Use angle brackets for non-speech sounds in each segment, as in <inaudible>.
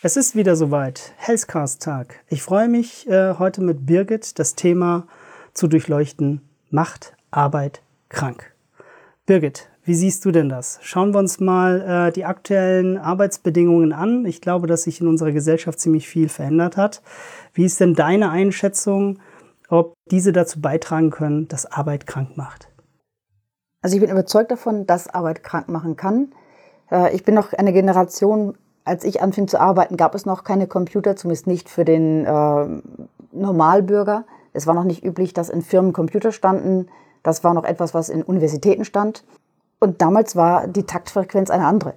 Es ist wieder soweit, Healthcast-Tag. Ich freue mich äh, heute mit Birgit das Thema zu durchleuchten. Macht Arbeit krank. Birgit, wie siehst du denn das? Schauen wir uns mal äh, die aktuellen Arbeitsbedingungen an. Ich glaube, dass sich in unserer Gesellschaft ziemlich viel verändert hat. Wie ist denn deine Einschätzung, ob diese dazu beitragen können, dass Arbeit krank macht? Also ich bin überzeugt davon, dass Arbeit krank machen kann. Äh, ich bin noch eine Generation als ich anfing zu arbeiten, gab es noch keine Computer, zumindest nicht für den äh, Normalbürger. Es war noch nicht üblich, dass in Firmen Computer standen. Das war noch etwas, was in Universitäten stand. Und damals war die Taktfrequenz eine andere.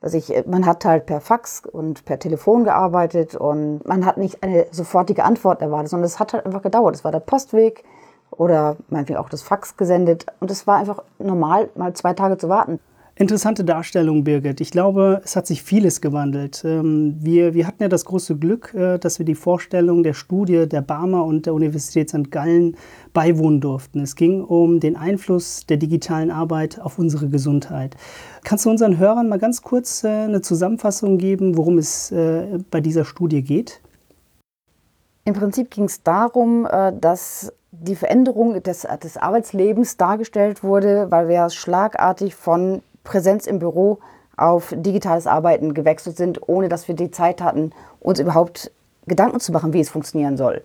Also ich, man hat halt per Fax und per Telefon gearbeitet und man hat nicht eine sofortige Antwort erwartet, sondern es hat halt einfach gedauert. Es war der Postweg oder meinetwegen auch das Fax gesendet und es war einfach normal, mal zwei Tage zu warten. Interessante Darstellung, Birgit. Ich glaube, es hat sich vieles gewandelt. Ähm, wir, wir hatten ja das große Glück, äh, dass wir die Vorstellung der Studie der Barmer und der Universität St. Gallen beiwohnen durften. Es ging um den Einfluss der digitalen Arbeit auf unsere Gesundheit. Kannst du unseren Hörern mal ganz kurz äh, eine Zusammenfassung geben, worum es äh, bei dieser Studie geht? Im Prinzip ging es darum, dass die Veränderung des, des Arbeitslebens dargestellt wurde, weil wir schlagartig von Präsenz im Büro auf digitales Arbeiten gewechselt sind, ohne dass wir die Zeit hatten, uns überhaupt Gedanken zu machen, wie es funktionieren soll.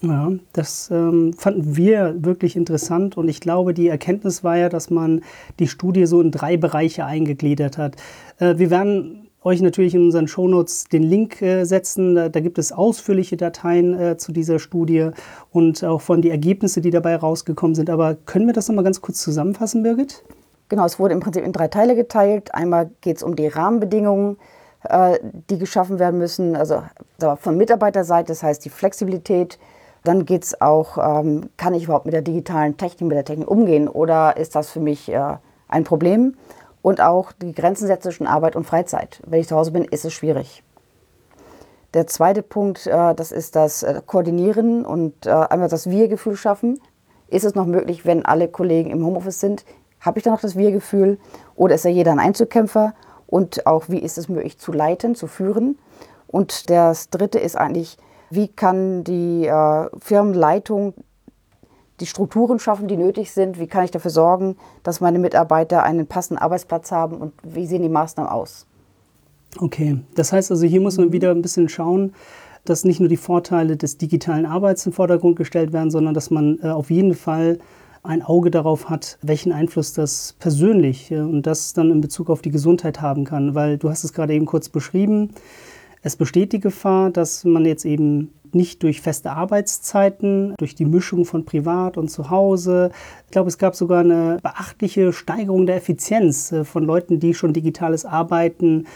Ja, das ähm, fanden wir wirklich interessant und ich glaube, die Erkenntnis war ja, dass man die Studie so in drei Bereiche eingegliedert hat. Äh, wir werden euch natürlich in unseren Shownotes den Link äh, setzen. Da, da, gibt es ausführliche Dateien äh, zu dieser Studie und auch von die Ergebnisse, die dabei rausgekommen sind. Aber können wir das nochmal ganz kurz zusammenfassen, Birgit? Genau, es wurde im Prinzip in drei Teile geteilt. Einmal geht es um die Rahmenbedingungen, äh, die geschaffen werden müssen, also von Mitarbeiterseite, das heißt die Flexibilität. Dann geht es auch, ähm, kann ich überhaupt mit der digitalen Technik, mit der Technik umgehen oder ist das für mich äh, ein Problem? Und auch die Grenzen zwischen Arbeit und Freizeit. Wenn ich zu Hause bin, ist es schwierig. Der zweite Punkt, äh, das ist das äh, Koordinieren und äh, einmal das Wir-Gefühl schaffen. Ist es noch möglich, wenn alle Kollegen im Homeoffice sind? Habe ich da noch das Wir-Gefühl? Oder ist ja jeder ein Einzelkämpfer? Und auch, wie ist es möglich zu leiten, zu führen? Und das Dritte ist eigentlich, wie kann die äh, Firmenleitung die Strukturen schaffen, die nötig sind? Wie kann ich dafür sorgen, dass meine Mitarbeiter einen passenden Arbeitsplatz haben? Und wie sehen die Maßnahmen aus? Okay, das heißt also, hier muss man wieder ein bisschen schauen, dass nicht nur die Vorteile des digitalen Arbeits im Vordergrund gestellt werden, sondern dass man äh, auf jeden Fall ein Auge darauf hat, welchen Einfluss das persönlich und das dann in Bezug auf die Gesundheit haben kann. Weil du hast es gerade eben kurz beschrieben, es besteht die Gefahr, dass man jetzt eben nicht durch feste Arbeitszeiten, durch die Mischung von Privat und Zuhause. Ich glaube, es gab sogar eine beachtliche Steigerung der Effizienz äh, von Leuten, die schon digitales Arbeiten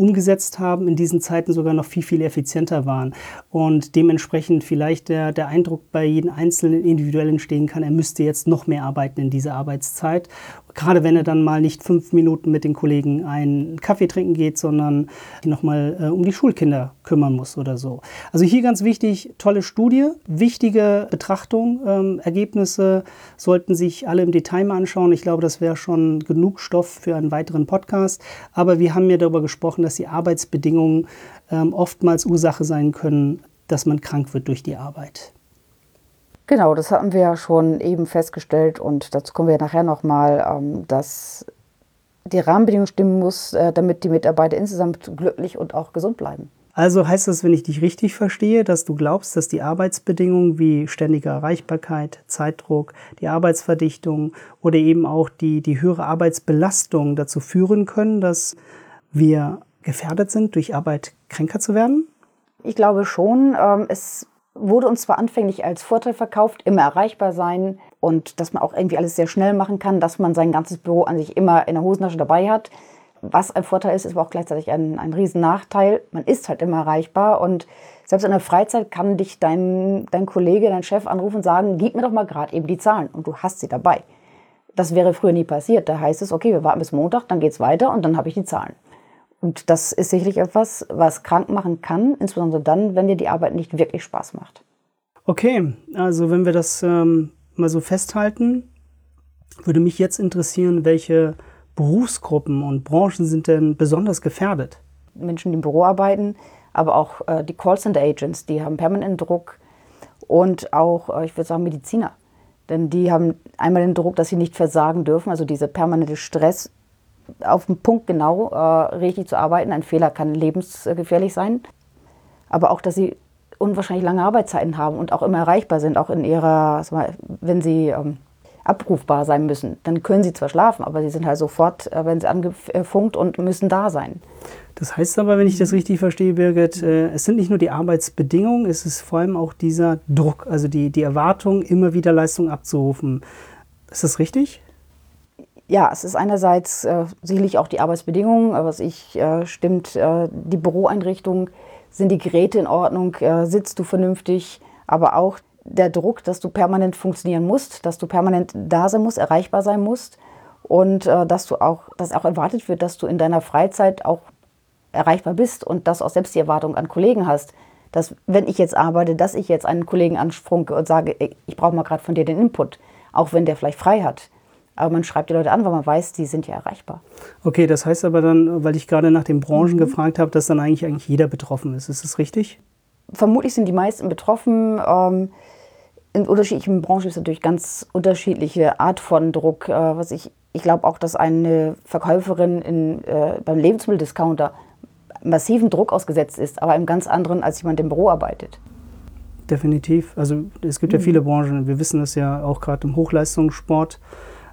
umgesetzt haben, in diesen Zeiten sogar noch viel, viel effizienter waren. Und dementsprechend vielleicht der, der Eindruck bei jedem Einzelnen individuell entstehen kann, er müsste jetzt noch mehr arbeiten in dieser Arbeitszeit. Gerade wenn er dann mal nicht fünf Minuten mit den Kollegen einen Kaffee trinken geht, sondern nochmal äh, um die Schulkinder kümmern muss oder so. Also hier ganz wichtig, tolle Studie, wichtige Betrachtung. Ähm, Ergebnisse sollten sich alle im Detail mal anschauen. Ich glaube, das wäre schon genug Stoff für einen weiteren Podcast. Aber wir haben ja darüber gesprochen, dass die Arbeitsbedingungen ähm, oftmals Ursache sein können, dass man krank wird durch die Arbeit. Genau, das haben wir ja schon eben festgestellt und dazu kommen wir nachher nochmal, ähm, dass die Rahmenbedingungen stimmen muss, äh, damit die Mitarbeiter insgesamt glücklich und auch gesund bleiben. Also heißt das, wenn ich dich richtig verstehe, dass du glaubst, dass die Arbeitsbedingungen wie ständige Erreichbarkeit, Zeitdruck, die Arbeitsverdichtung oder eben auch die, die höhere Arbeitsbelastung dazu führen können, dass wir gefährdet sind, durch Arbeit kränker zu werden? Ich glaube schon. Ähm, es wurde uns zwar anfänglich als Vorteil verkauft, immer erreichbar sein und dass man auch irgendwie alles sehr schnell machen kann, dass man sein ganzes Büro an sich immer in der Hosentasche dabei hat. Was ein Vorteil ist, ist aber auch gleichzeitig ein, ein riesen Nachteil. Man ist halt immer erreichbar und selbst in der Freizeit kann dich dein, dein Kollege, dein Chef anrufen und sagen, gib mir doch mal gerade eben die Zahlen und du hast sie dabei. Das wäre früher nie passiert. Da heißt es, okay, wir warten bis Montag, dann geht es weiter und dann habe ich die Zahlen. Und das ist sicherlich etwas, was krank machen kann, insbesondere dann, wenn dir die Arbeit nicht wirklich Spaß macht. Okay, also wenn wir das ähm, mal so festhalten, würde mich jetzt interessieren, welche Berufsgruppen und Branchen sind denn besonders gefährdet? Menschen, die im Büro arbeiten, aber auch äh, die Callcenter-Agents, die haben permanenten Druck und auch, äh, ich würde sagen, Mediziner. Denn die haben einmal den Druck, dass sie nicht versagen dürfen, also dieser permanente Stress, auf den Punkt genau äh, richtig zu arbeiten. Ein Fehler kann lebensgefährlich sein. Aber auch, dass sie unwahrscheinlich lange Arbeitszeiten haben und auch immer erreichbar sind, auch in ihrer, wenn sie ähm, abrufbar sein müssen. Dann können sie zwar schlafen, aber sie sind halt sofort, äh, wenn sie angefunkt und müssen da sein. Das heißt aber, wenn ich das richtig verstehe, Birgit, äh, es sind nicht nur die Arbeitsbedingungen, es ist vor allem auch dieser Druck, also die, die Erwartung, immer wieder Leistung abzurufen. Ist das richtig? Ja, es ist einerseits äh, sicherlich auch die Arbeitsbedingungen, was ich äh, stimmt, äh, die Büroeinrichtung, sind die Geräte in Ordnung, äh, sitzt du vernünftig, aber auch der Druck, dass du permanent funktionieren musst, dass du permanent da sein musst, erreichbar sein musst und äh, dass du auch, dass auch erwartet wird, dass du in deiner Freizeit auch erreichbar bist und dass auch selbst die Erwartung an Kollegen hast, dass wenn ich jetzt arbeite, dass ich jetzt einen Kollegen ansprunke und sage, ich brauche mal gerade von dir den Input, auch wenn der vielleicht frei hat. Aber man schreibt die Leute an, weil man weiß, die sind ja erreichbar. Okay, das heißt aber dann, weil ich gerade nach den Branchen mhm. gefragt habe, dass dann eigentlich, eigentlich jeder betroffen ist. Ist das richtig? Vermutlich sind die meisten betroffen. Ähm, in unterschiedlichen Branchen ist natürlich ganz unterschiedliche Art von Druck. Äh, was ich ich glaube auch, dass eine Verkäuferin in, äh, beim Lebensmitteldiscounter massiven Druck ausgesetzt ist, aber einem ganz anderen, als jemand im Büro arbeitet. Definitiv. Also es gibt mhm. ja viele Branchen. Wir wissen das ja auch gerade im Hochleistungssport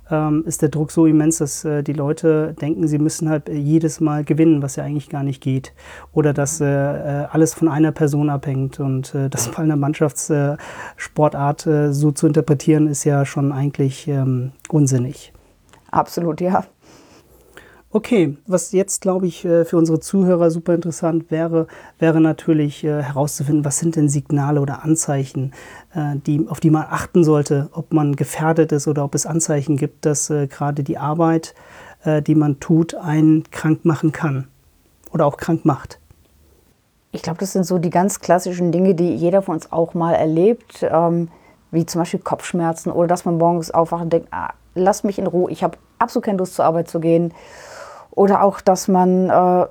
ähm, ist der Druck so immens, dass äh, die Leute denken, sie müssen halt jedes Mal gewinnen, was ja eigentlich gar nicht geht. Oder dass äh, äh alles von einer Person abhängt. Und äh, das bei einer Mannschaftssportart äh, so zu interpretieren, ist ja schon eigentlich ähm, unsinnig. Absolut, ja. Okay, was jetzt, glaube ich, äh, für unsere Zuhörer super interessant wäre, wäre natürlich äh, herauszufinden, was sind denn Signale oder Anzeichen, äh, die, auf die man achten sollte, ob man gefährdet ist oder ob es Anzeichen gibt, dass gerade die Arbeit, die man tut, einen krank machen kann oder auch krank macht. Ich glaube, das sind so die ganz klassischen Dinge, die jeder von uns auch mal erlebt, ähm, wie zum Beispiel Kopfschmerzen oder dass man morgens aufwacht und denkt, ah, lass mich in Ruhe, ich habe absolut keine Lust zur Arbeit zu gehen oder auch, dass man äh,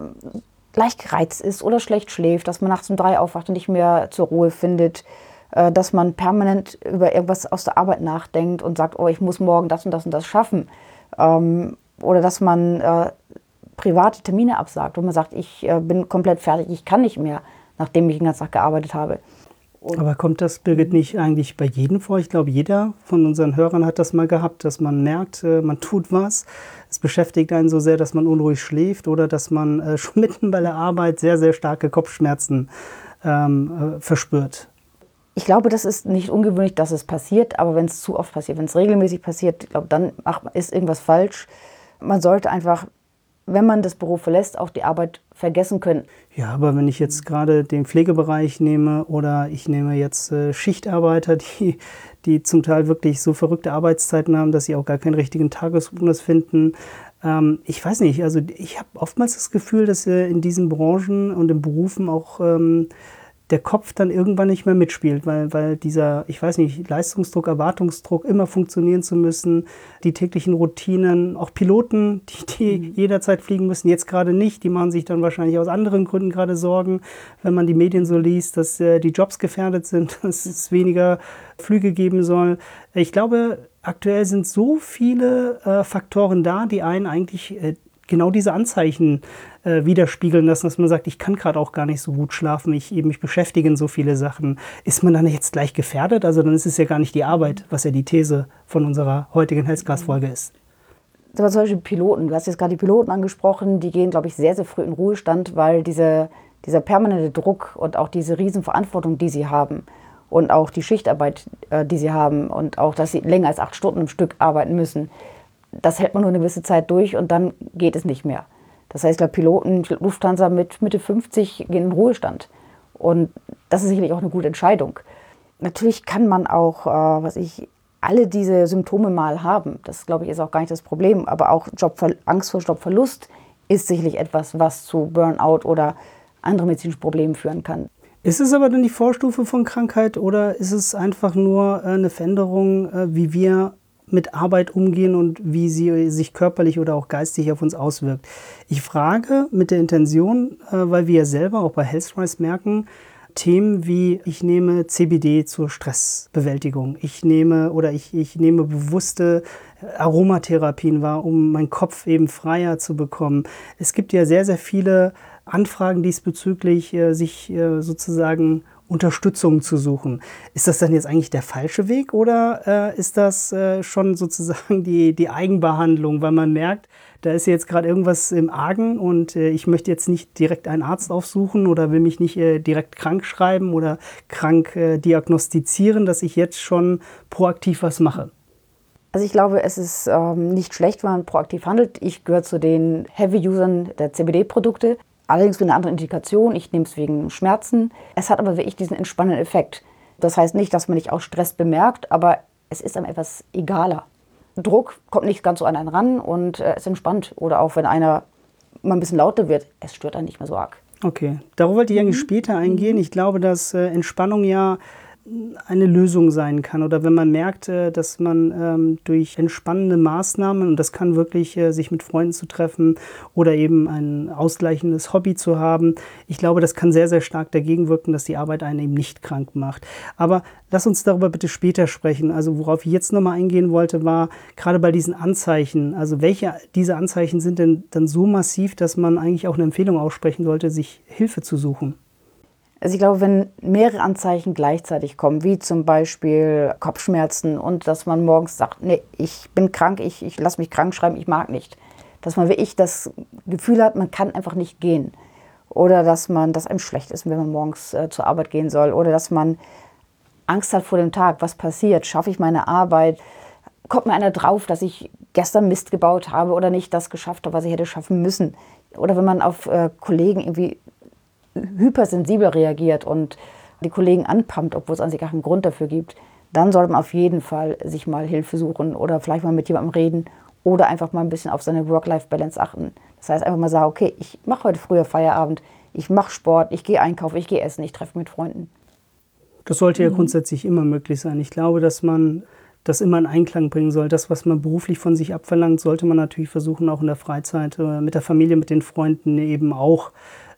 leicht gereizt ist oder schlecht schläft, dass man nachts um drei aufwacht und nicht mehr zur Ruhe findet, äh, dass man permanent über irgendwas aus der Arbeit nachdenkt und sagt, oh, ich muss morgen das und das und das schaffen. Ähm, oder dass man äh, private Termine absagt, wo man sagt, ich äh, bin komplett fertig, ich kann nicht mehr, nachdem ich den ganzen Tag gearbeitet habe. Und Aber kommt das, Birgit, nicht eigentlich bei jedem vor? Ich glaube, jeder von unseren Hörern hat das mal gehabt, dass man merkt, äh, man tut was, es beschäftigt einen so sehr, dass man unruhig schläft oder dass man äh, <laughs> schon mitten bei der Arbeit sehr, sehr starke Kopfschmerzen ähm, äh, verspürt. Ich glaube, das ist nicht ungewöhnlich, dass es passiert, aber wenn es zu oft passiert, wenn es regelmäßig passiert, ich glaube, dann ist irgendwas falsch. Man sollte einfach wenn man das Büro verlässt, auch die Arbeit vergessen können. Ja, aber wenn ich jetzt gerade den Pflegebereich nehme oder ich nehme jetzt äh, Schichtarbeiter, <laughs> die, die zum Teil wirklich so verrückte Arbeitszeiten haben, dass sie auch gar keinen richtigen Tagesrhythmus finden. Ähm, ich weiß nicht, also ich habe oftmals das Gefühl, dass äh, in diesen Branchen und in Berufen auch ähm, der Kopf dann irgendwann nicht mehr mitspielt, weil, weil dieser, ich weiß nicht, Leistungsdruck, Erwartungsdruck, immer funktionieren zu müssen, die täglichen Routinen, auch Piloten, die, die mhm. jederzeit fliegen müssen, jetzt gerade nicht, die machen sich dann wahrscheinlich aus anderen Gründen gerade Sorgen, wenn man die Medien so liest, dass äh, die Jobs gefährdet sind, <laughs> dass es weniger Flüge geben soll. Ich glaube, aktuell sind so viele äh, Faktoren da, die einen eigentlich äh, genau diese Anzeichen äh, widerspiegeln lassen, dass man sagt, ich kann gerade auch gar nicht so gut schlafen, ich eben mich beschäftigen so viele Sachen. Ist man dann jetzt gleich gefährdet? Also dann ist es ja gar nicht die Arbeit, was ja die These von unserer heutigen Healthcast-Folge ist. zum Beispiel Piloten. Du hast jetzt gerade die Piloten angesprochen, die gehen, glaube ich, sehr, sehr früh in Ruhestand, weil diese, dieser permanente Druck und auch diese Riesenverantwortung, die sie haben und auch die Schichtarbeit, äh, die sie haben und auch, dass sie länger als acht Stunden im Stück arbeiten müssen, das hält man nur eine gewisse Zeit durch und dann geht es nicht mehr. Das heißt, der Piloten Lufthansa mit Mitte 50 gehen in Ruhestand. Und das ist sicherlich auch eine gute Entscheidung. Natürlich kann man auch, äh, was ich, alle diese Symptome mal haben. Das, glaube ich, ist auch gar nicht das Problem. Aber auch Jobver Angst vor Jobverlust ist sicherlich etwas, was zu Burnout oder anderen medizinischen Problemen führen kann. Ist es aber dann die Vorstufe von Krankheit oder ist es einfach nur äh, eine Veränderung, äh, wie wir mit Arbeit umgehen und wie sie sich körperlich oder auch geistig auf uns auswirkt. Ich frage mit der Intention, äh, weil wir ja selber auch bei Healthrise merken, Themen wie ich nehme CBD zur Stressbewältigung, ich nehme oder ich, ich nehme bewusste Aromatherapien wahr, um meinen Kopf eben freier zu bekommen. Es gibt ja sehr, sehr viele Anfragen diesbezüglich, äh, sich äh, sozusagen Unterstützung zu suchen. Ist das dann jetzt eigentlich der falsche Weg oder äh, ist das äh, schon sozusagen <laughs> die, die Eigenbehandlung, weil man merkt, da ist jetzt gerade irgendwas im Argen und äh, ich möchte jetzt nicht direkt einen Arzt aufsuchen oder will mich nicht äh, direkt krank schreiben oder krank äh, diagnostizieren, dass ich jetzt schon proaktiv was mache? Also ich glaube, es ist ähm, nicht schlecht, wenn man proaktiv handelt. Ich gehöre zu den Heavy-Usern der CBD-Produkte. Allerdings mit einer anderen Indikation. Ich nehme es wegen Schmerzen. Es hat aber wirklich diesen entspannenden Effekt. Das heißt nicht, dass man nicht auch Stress bemerkt, aber es ist einem etwas egaler. Druck kommt nicht ganz so an einen ran und äh, es entspannt. Oder auch wenn einer mal ein bisschen lauter wird, es stört einen nicht mehr so arg. Okay, darauf wollte ich eigentlich mhm. später eingehen. Ich glaube, dass äh, Entspannung ja eine Lösung sein kann oder wenn man merkt, äh, dass man ähm, durch entspannende Maßnahmen, und das kann wirklich äh, sich mit Freunden zu treffen oder eben ein ausgleichendes Hobby zu haben, ich glaube, das kann sehr, sehr stark dagegen wirken, dass die Arbeit einen eben nicht krank macht. Aber lass uns darüber bitte später sprechen. Also worauf ich jetzt nochmal eingehen wollte, war gerade bei diesen Anzeichen, also welche dieser Anzeichen sind denn dann so massiv, dass man eigentlich auch eine Empfehlung aussprechen sollte, sich Hilfe zu suchen? Also ich glaube, wenn mehrere Anzeichen gleichzeitig kommen, wie zum Beispiel Kopfschmerzen und dass man morgens sagt, nee, ich bin krank, ich, ich lasse mich krank schreiben, ich mag nicht. Dass man wirklich das Gefühl hat, man kann einfach nicht gehen. Oder dass man, dass einem schlecht ist, wenn man morgens äh, zur Arbeit gehen soll. Oder dass man Angst hat vor dem Tag, was passiert, schaffe ich meine Arbeit, kommt mir einer drauf, dass ich gestern Mist gebaut habe oder nicht das geschafft habe, was ich hätte schaffen müssen. Oder wenn man auf äh, Kollegen irgendwie hypersensibel reagiert und die Kollegen anpumpt, obwohl es an sich gar keinen Grund dafür gibt, dann sollte man auf jeden Fall sich mal Hilfe suchen oder vielleicht mal mit jemandem reden oder einfach mal ein bisschen auf seine Work-Life-Balance achten. Das heißt, einfach mal sagen, okay, ich mache heute früher Feierabend, ich mache Sport, ich gehe einkaufen, ich gehe essen, ich treffe mit Freunden. Das sollte ja mhm. grundsätzlich immer möglich sein. Ich glaube, dass man das immer in Einklang bringen soll. Das, was man beruflich von sich abverlangt, sollte man natürlich versuchen, auch in der Freizeit äh, mit der Familie, mit den Freunden eben auch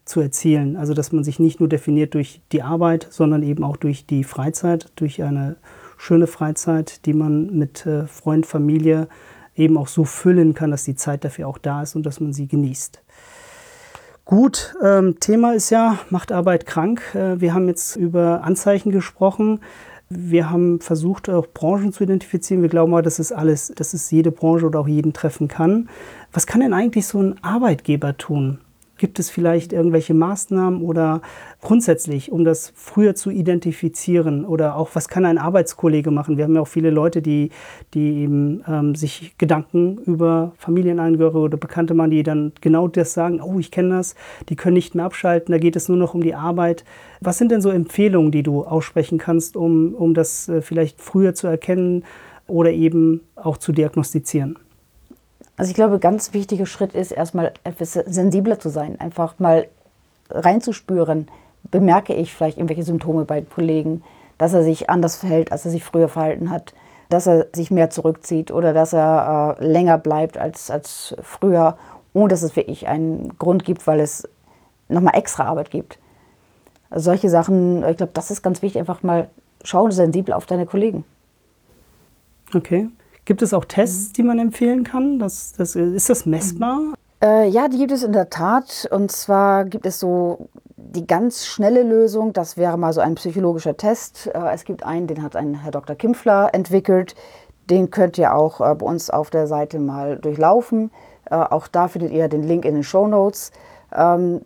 zu erzielen. Also dass man sich nicht nur definiert durch die Arbeit, sondern eben auch durch die Freizeit, durch eine schöne Freizeit, die man mit äh, Freund, Familie eben auch so füllen kann, dass die Zeit dafür auch da ist und dass man sie genießt. Gut, ähm, Thema ist ja, macht Arbeit krank. Äh, wir haben jetzt über Anzeichen gesprochen. Wir haben versucht, auch Branchen zu identifizieren. Wir glauben aber, dass es alles, dass es jede Branche oder auch jeden treffen kann. Was kann denn eigentlich so ein Arbeitgeber tun, Gibt es vielleicht irgendwelche Maßnahmen oder grundsätzlich, um das früher zu identifizieren? Oder auch, was kann ein Arbeitskollege machen? Wir haben ja auch viele Leute, die, die eben ähm, sich Gedanken über Familienangehörige oder Bekannte machen, die dann genau das sagen, oh, ich kenne das, die können nicht mehr abschalten, da geht es nur noch um die Arbeit. Was sind denn so Empfehlungen, die du aussprechen kannst, um, um das äh, vielleicht früher zu erkennen oder eben auch zu diagnostizieren? Also ich glaube, ganz wichtiger Schritt ist erstmal etwas sensibler zu sein, einfach mal reinzuspüren, bemerke ich vielleicht irgendwelche Symptome bei Kollegen, dass er sich anders verhält, als er sich früher verhalten hat, dass er sich mehr zurückzieht oder dass er äh, länger bleibt als, als früher, ohne dass es wirklich einen Grund gibt, weil es nochmal extra Arbeit gibt. Also solche Sachen, ich glaube, das ist ganz wichtig, einfach mal schauen sensibel auf deine Kollegen. Okay. Gibt es auch Tests, die man empfehlen kann? Das, das, ist das messbar? Äh, ja, die gibt es in der Tat. Und zwar gibt es so die ganz schnelle Lösung. Das wäre mal so ein psychologischer Test. Äh, es gibt einen, den hat ein Herr Dr. Kimpfler entwickelt. Den könnt ihr auch äh, bei uns auf der Seite mal durchlaufen. Äh, auch da findet ihr den Link in den Show Notes. Ähm,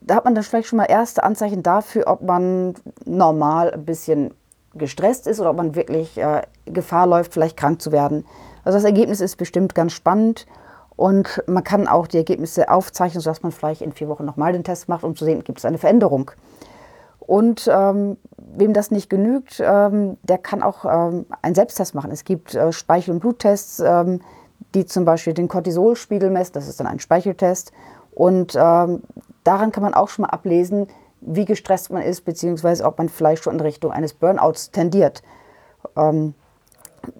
da hat man dann vielleicht schon mal erste Anzeichen dafür, ob man normal ein bisschen gestresst ist oder ob man wirklich äh, Gefahr läuft, vielleicht krank zu werden. Also das Ergebnis ist bestimmt ganz spannend und man kann auch die Ergebnisse aufzeichnen, sodass man vielleicht in vier Wochen nochmal den Test macht, um zu sehen, gibt es eine Veränderung. Und ähm, wem das nicht genügt, ähm, der kann auch ähm, einen Selbsttest machen. Es gibt äh, Speichel- und Bluttests, ähm, die zum Beispiel den Cortisolspiegel messen. Das ist dann ein Speicheltest. Und ähm, daran kann man auch schon mal ablesen, wie gestresst man ist, beziehungsweise ob man vielleicht schon in Richtung eines Burnouts tendiert. Ähm,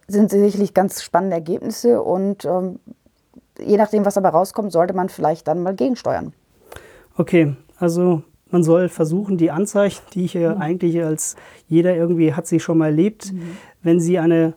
sind sicherlich ganz spannende Ergebnisse und ähm, je nachdem, was dabei rauskommt, sollte man vielleicht dann mal gegensteuern. Okay, also man soll versuchen, die Anzeichen, die ich ja mhm. eigentlich als jeder irgendwie hat sie schon mal erlebt, mhm. wenn sie eine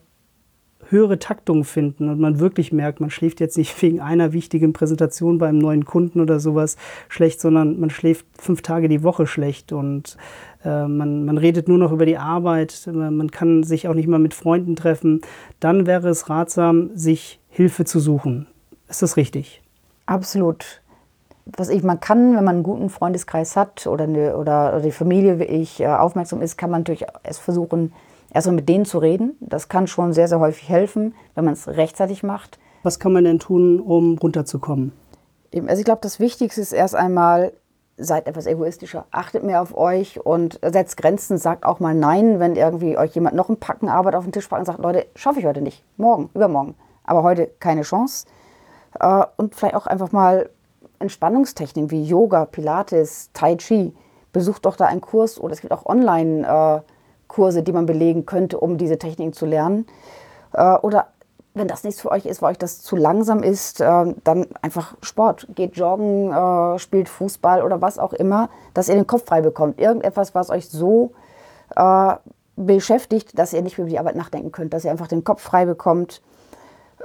höhere Taktung finden und man wirklich merkt, man schläft jetzt nicht wegen einer wichtigen Präsentation beim neuen Kunden oder sowas schlecht, sondern man schläft fünf Tage die Woche schlecht und äh, man, man redet nur noch über die Arbeit, man kann sich auch nicht mal mit Freunden treffen, dann wäre es ratsam, sich Hilfe zu suchen. Ist das richtig? Absolut. Was ich, man kann, wenn man einen guten Freundeskreis hat oder, eine, oder, oder die Familie wie ich äh, aufmerksam ist, kann man natürlich es versuchen, erstmal mit denen zu reden. Das kann schon sehr, sehr häufig helfen, wenn man es rechtzeitig macht. Was kann man denn tun, um runterzukommen? Also ich glaube, das Wichtigste ist erst einmal, seid etwas egoistischer, achtet mehr auf euch und setzt Grenzen, sagt auch mal Nein, wenn irgendwie euch jemand noch ein Packen Arbeit auf den Tisch packt und sagt, Leute, schaffe ich heute nicht, morgen, übermorgen, aber heute keine Chance. Äh, und vielleicht auch einfach mal Entspannungstechniken wie Yoga, Pilates, Tai Chi. Besucht doch da einen Kurs oder es gibt auch online äh, Kurse, die man belegen könnte, um diese Techniken zu lernen. Äh, oder wenn das nichts für euch ist, weil euch das zu langsam ist, äh, dann einfach Sport. Geht joggen, äh, spielt Fußball oder was auch immer, dass ihr den Kopf frei bekommt. Irgendetwas, was euch so beschäftigt, dass ihr nicht mehr über die Arbeit nachdenken könnt, dass ihr einfach den Kopf frei bekommt.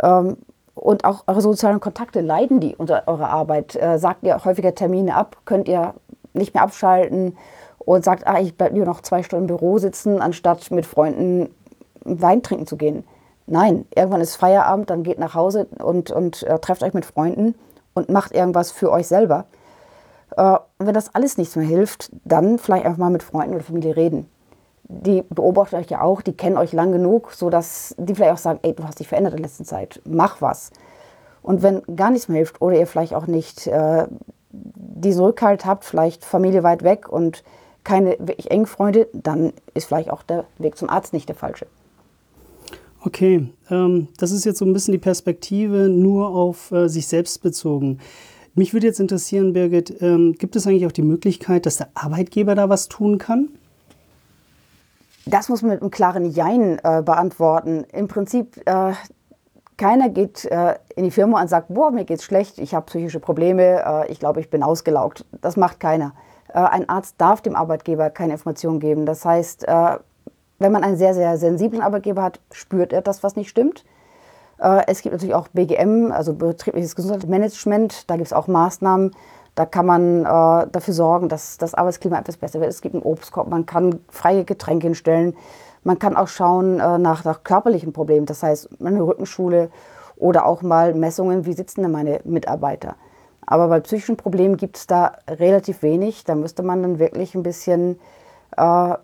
Ähm, und auch eure sozialen Kontakte leiden die unter eurer Arbeit. sagt ihr häufiger Termine ab, könnt ihr nicht mehr abschalten und sagt, ah, ich bleibe lieber noch zwei Stunden im Büro sitzen, anstatt mit Freunden Wein trinken zu gehen. Nein, irgendwann ist Feierabend, dann geht nach Hause und, und äh, trefft euch mit Freunden und macht irgendwas für euch selber. Äh, wenn das alles nichts mehr hilft, dann vielleicht einfach mal mit Freunden oder Familie reden. Die beobachten euch ja auch, die kennen euch lang genug, sodass die vielleicht auch sagen, ey, du hast dich verändert in der letzten Zeit, mach was. Und wenn gar nichts mehr hilft oder ihr vielleicht auch nicht äh, diesen Rückhalt habt, vielleicht Familie weit weg und keine wirklich engen Freunde, dann ist vielleicht auch der Weg zum Arzt nicht der falsche. Okay, ähm, das ist jetzt so ein bisschen die Perspektive nur auf äh, sich selbst bezogen. Mich würde jetzt interessieren, Birgit, ähm, gibt es eigentlich auch die Möglichkeit, dass der Arbeitgeber da was tun kann? Das muss man mit einem klaren Jein äh, beantworten. Im Prinzip, äh, keiner geht äh, in die Firma und sagt, boah, mir geht's schlecht, ich habe psychische Probleme, äh, ich glaube, ich bin ausgelaugt. Das macht keiner. Äh, ein Arzt darf dem Arbeitgeber keine Informationen geben. Das heißt, äh, wenn man einen sehr, sehr sensiblen Arbeitgeber hat, spürt er das, was nicht stimmt. Äh, es gibt natürlich auch BGM, also betriebliches Gesundheitsmanagement. Da gibt es auch Maßnahmen. Da kann man dafür sorgen, dass das Arbeitsklima etwas besser wird. Es gibt einen Obstkorb, man kann freie Getränke hinstellen. Man kann auch schauen nach, nach körperlichen Problemen, das heißt eine Rückenschule oder auch mal Messungen, wie sitzen denn meine Mitarbeiter. Aber bei psychischen Problemen gibt es da relativ wenig. Da müsste man dann wirklich ein bisschen äh,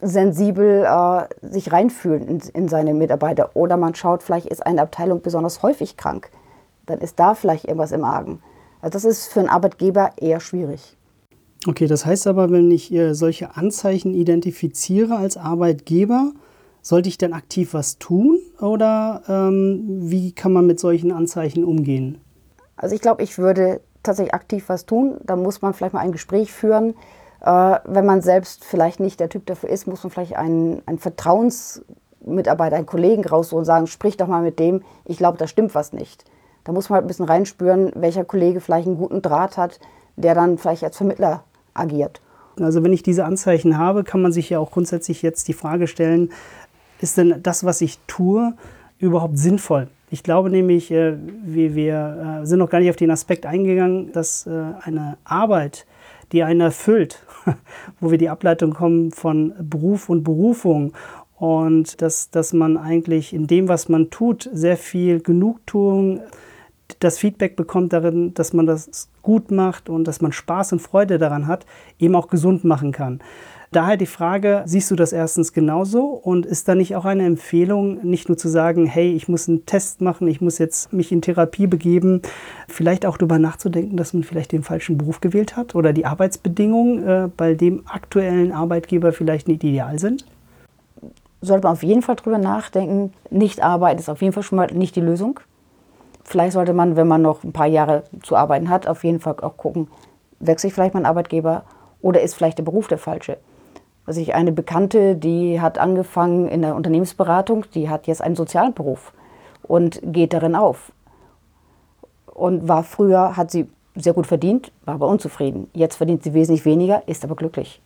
sensibel äh, sich reinfühlen in, in seine Mitarbeiter. Oder man schaut, vielleicht ist eine Abteilung besonders häufig krank. Dann ist da vielleicht irgendwas im Argen. Also das ist für einen Arbeitgeber eher schwierig. Okay, das heißt aber, wenn ich äh, solche Anzeichen identifiziere als Arbeitgeber, sollte ich dann aktiv was tun oder ähm, wie kann man mit solchen Anzeichen umgehen? Also ich glaube, ich würde tatsächlich aktiv was tun. Da muss man vielleicht mal ein Gespräch führen. Äh, wenn man selbst vielleicht nicht der Typ dafür ist, muss man vielleicht einen, einen Vertrauensmitarbeiter, einen Kollegen rausholen und sagen, sprich doch mal mit dem, ich glaube, da stimmt was nicht. Da muss man halt ein bisschen reinspüren, welcher Kollege vielleicht einen guten Draht hat, der dann vielleicht als Vermittler agiert. Also wenn ich diese Anzeichen habe, kann man sich ja auch grundsätzlich jetzt die Frage stellen, ist denn das, was ich tue, überhaupt sinnvoll? Ich glaube nämlich, äh, wir, wir äh, sind noch gar nicht auf den Aspekt eingegangen, dass äh, eine Arbeit, die einen erfüllt, <laughs> wo wir die Ableitung kommen von Beruf und Berufung und dass, dass man eigentlich in dem, was man tut, sehr viel Genugtuung, das Feedback bekommt darin, dass man das gut macht und dass man Spaß und Freude daran hat, eben auch gesund machen kann. Daher die Frage, siehst du das erstens genauso und ist da nicht auch eine Empfehlung, nicht nur zu sagen, hey, ich muss einen Test machen, ich muss jetzt mich in Therapie begeben, vielleicht auch darüber nachzudenken, dass man vielleicht den falschen Beruf gewählt hat oder die Arbeitsbedingungen äh, bei dem aktuellen Arbeitgeber vielleicht nicht ideal sind? Sollte man auf jeden Fall darüber nachdenken. Nicht arbeiten ist auf jeden Fall schon mal nicht die Lösung. Vielleicht sollte man, wenn man noch ein paar Jahre zu arbeiten hat, auf jeden Fall auch gucken, wechsle ich vielleicht meinen Arbeitgeber oder ist vielleicht der Beruf der falsche. Also ich eine Bekannte, die hat angefangen in der Unternehmensberatung, die hat jetzt einen sozialen Beruf und geht darin auf. Und war früher, hat sie sehr gut verdient, war aber unzufrieden. Jetzt verdient sie wesentlich weniger, ist aber glücklich.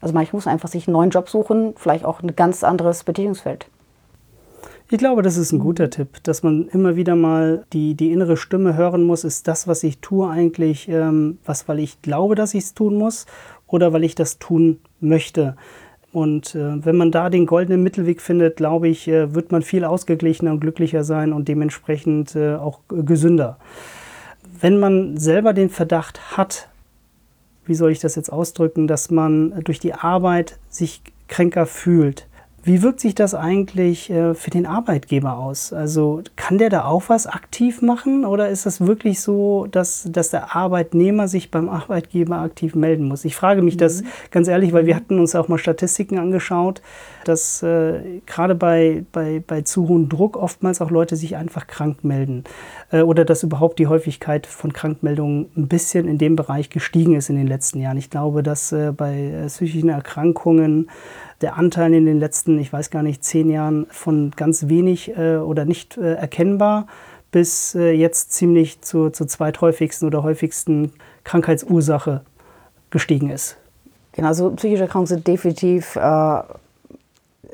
Also manchmal muss man einfach sich einen neuen Job suchen, vielleicht auch ein ganz anderes Betätigungsfeld. Ich glaube, das ist ein guter Tipp, dass man immer wieder mal die, die innere Stimme hören muss, ist das, was ich tue, eigentlich ähm, was, weil ich glaube, dass ich es tun muss oder weil ich das tun möchte. Und äh, wenn man da den goldenen Mittelweg findet, glaube ich, äh, wird man viel ausgeglichener und glücklicher sein und dementsprechend äh, auch gesünder. Wenn man selber den Verdacht hat, wie soll ich das jetzt ausdrücken, dass man durch die Arbeit sich kränker fühlt, wie wirkt sich das eigentlich äh, für den Arbeitgeber aus? Also kann der da auch was aktiv machen oder ist das wirklich so, dass, dass der Arbeitnehmer sich beim Arbeitgeber aktiv melden muss? Ich frage mich mhm. das ganz ehrlich, weil wir hatten uns auch mal Statistiken angeschaut, dass äh, gerade bei, bei, bei zu hohem Druck oftmals auch Leute sich einfach krank melden äh, oder dass überhaupt die Häufigkeit von Krankmeldungen ein bisschen in dem Bereich gestiegen ist in den letzten Jahren. Ich glaube, dass äh, bei äh, psychischen Erkrankungen der Anteil in den letzten, ich weiß gar nicht, zehn Jahren von ganz wenig äh, oder nicht äh, erkennbar bis äh, jetzt ziemlich zur, zur zweithäufigsten oder häufigsten Krankheitsursache gestiegen ist. Genau, so psychische Erkrankungen sind definitiv äh,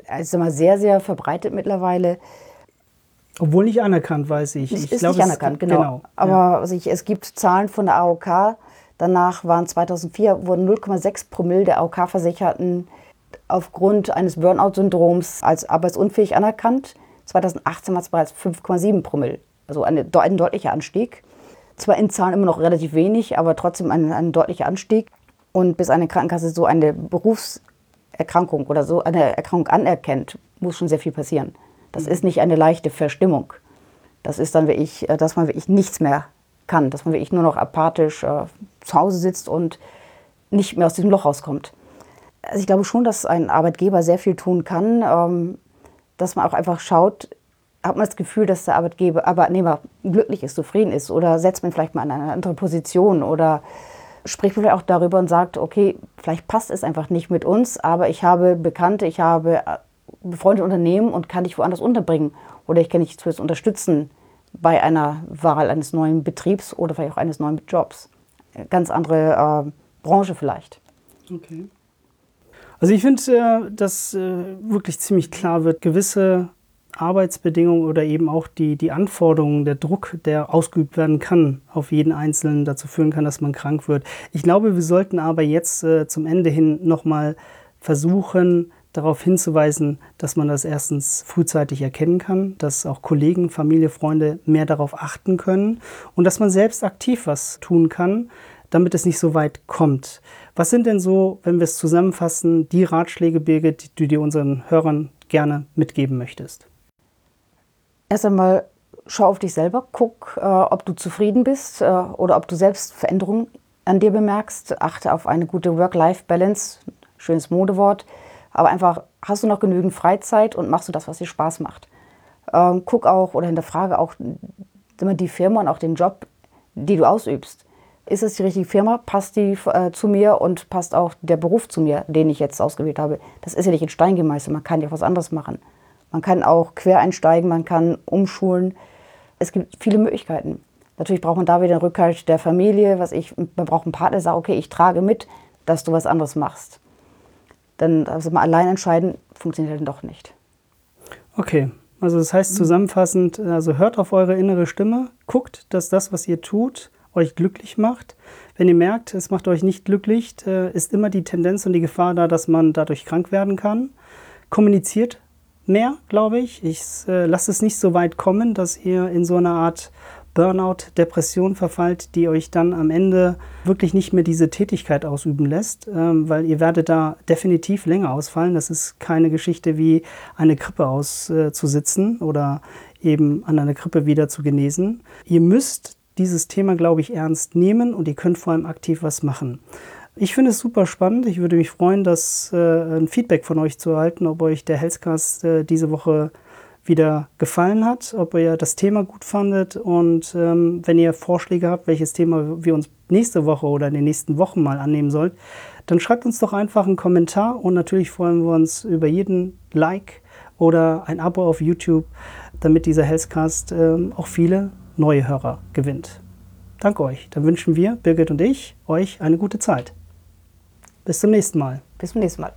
also mal sehr, sehr verbreitet mittlerweile. Obwohl nicht anerkannt, weiß ich. Ich ist glaub, nicht anerkannt, genau. genau. Aber ja. also ich, es gibt Zahlen von der AOK. Danach waren 2004 wurden 0,6 Promille der AOK-Versicherten aufgrund eines Burnout-Syndroms als arbeitsunfähig anerkannt. 2018 war es bereits 5,7 Promille, also eine, ein deutlicher Anstieg. Zwar in Zahlen immer noch relativ wenig, aber trotzdem ein, ein deutlicher Anstieg. Und bis eine Krankenkasse so eine Berufserkrankung oder so eine Erkrankung anerkennt, muss schon sehr viel passieren. Das ist nicht eine leichte Verstimmung. Das ist dann wirklich, äh, dass man wirklich nichts mehr kann, dass man wirklich nur noch apathisch äh, zu Hause sitzt und nicht mehr aus diesem Loch rauskommt also ich glaube schon, dass ein Arbeitgeber sehr viel tun kann, ähm, dass man auch einfach schaut, hat man das Gefühl, dass der Arbeitgeber, Arbeitnehmer glücklich ist, zufrieden ist oder setzt man vielleicht mal in eine andere Position oder spricht man vielleicht auch darüber und sagt, okay, vielleicht passt es einfach nicht mit uns, aber ich habe Bekannte, ich habe äh, befreundete Unternehmen und kann dich woanders unterbringen oder ich kann dich zumindest unterstützen bei einer Wahl eines neuen Betriebs oder vielleicht auch eines neuen Jobs. Ganz andere äh, Branche vielleicht. Okay. Also ich finde, äh, dass äh, wirklich ziemlich klar wird, gewisse Arbeitsbedingungen oder eben auch die, die Anforderungen, der Druck, der ausgeübt werden kann, auf jeden Einzelnen dazu führen kann, dass man krank wird. Ich glaube, wir sollten aber jetzt äh, zum Ende hin nochmal versuchen, darauf hinzuweisen, dass man das erstens frühzeitig erkennen kann, dass auch Kollegen, Familie, Freunde mehr darauf achten können und dass man selbst aktiv was tun kann, damit es nicht so weit kommt. Was sind denn so, wenn wir es zusammenfassen, die Ratschläge, Birgit, die du dir unseren Hörern gerne mitgeben möchtest? Erst einmal schau auf dich selber, guck, äh, ob du zufrieden bist äh, oder ob du selbst Veränderungen an dir bemerkst. Achte auf eine gute Work-Life-Balance, schönes Modewort, aber einfach hast du noch genügend Freizeit und machst du das, was dir Spaß macht. Ähm, guck auch oder hinterfrage auch die Firma und auch den Job, die du ausübst ist es die richtige Firma, passt die äh, zu mir und passt auch der Beruf zu mir, den ich jetzt ausgewählt habe. Das ist ja nicht in Stein gemeißelt, man kann ja auch was anderes machen. Man kann auch quer einsteigen, man kann umschulen. Es gibt viele Möglichkeiten. Natürlich braucht man da wieder den Rückhalt der Familie, was ich, man braucht einen Partner, der sagt, okay, ich trage mit, dass du was anderes machst. Dann also mal allein entscheiden, funktioniert dann doch nicht. Okay, also das heißt zusammenfassend, also hört auf eure innere Stimme, guckt, dass das, was ihr tut, euch glücklich macht. Wenn ihr merkt, es macht euch nicht glücklich, äh, ist immer die Tendenz und die Gefahr da, dass man dadurch krank werden kann. Kommuniziert mehr, glaube ich. Ich äh, lasse es nicht so weit kommen, dass ihr in so eine Art Burnout, Depression verfallt, die euch dann am Ende wirklich nicht mehr diese Tätigkeit ausüben lässt, ähm, weil ihr werdet da definitiv länger ausfallen. Das ist keine Geschichte wie eine Grippe auszusitzen äh, oder eben an einer Grippe wieder zu genesen. Ihr müsst dieses Thema, glaube ich, ernst nehmen und ihr könnt vor allem aktiv was machen. Ich finde es super spannend. Ich würde mich freuen, das äh, ein Feedback von euch zu erhalten, ob euch der Healthcast äh, diese Woche wieder gefallen hat, ob ihr das Thema gut fandet und ähm, wenn ihr Vorschläge habt, welches Thema wir uns nächste Woche oder in den nächsten Wochen mal annehmen sollen, dann schreibt uns doch einfach einen Kommentar und natürlich freuen wir uns über jeden Like oder ein Abo auf YouTube, damit dieser Healthcast ähm, auch viele neue Hörer gewinnt. Danke euch. Dann wünschen wir, Birgit und ich, euch eine gute Zeit. Bis zum nächsten Mal. Bis zum nächsten Mal.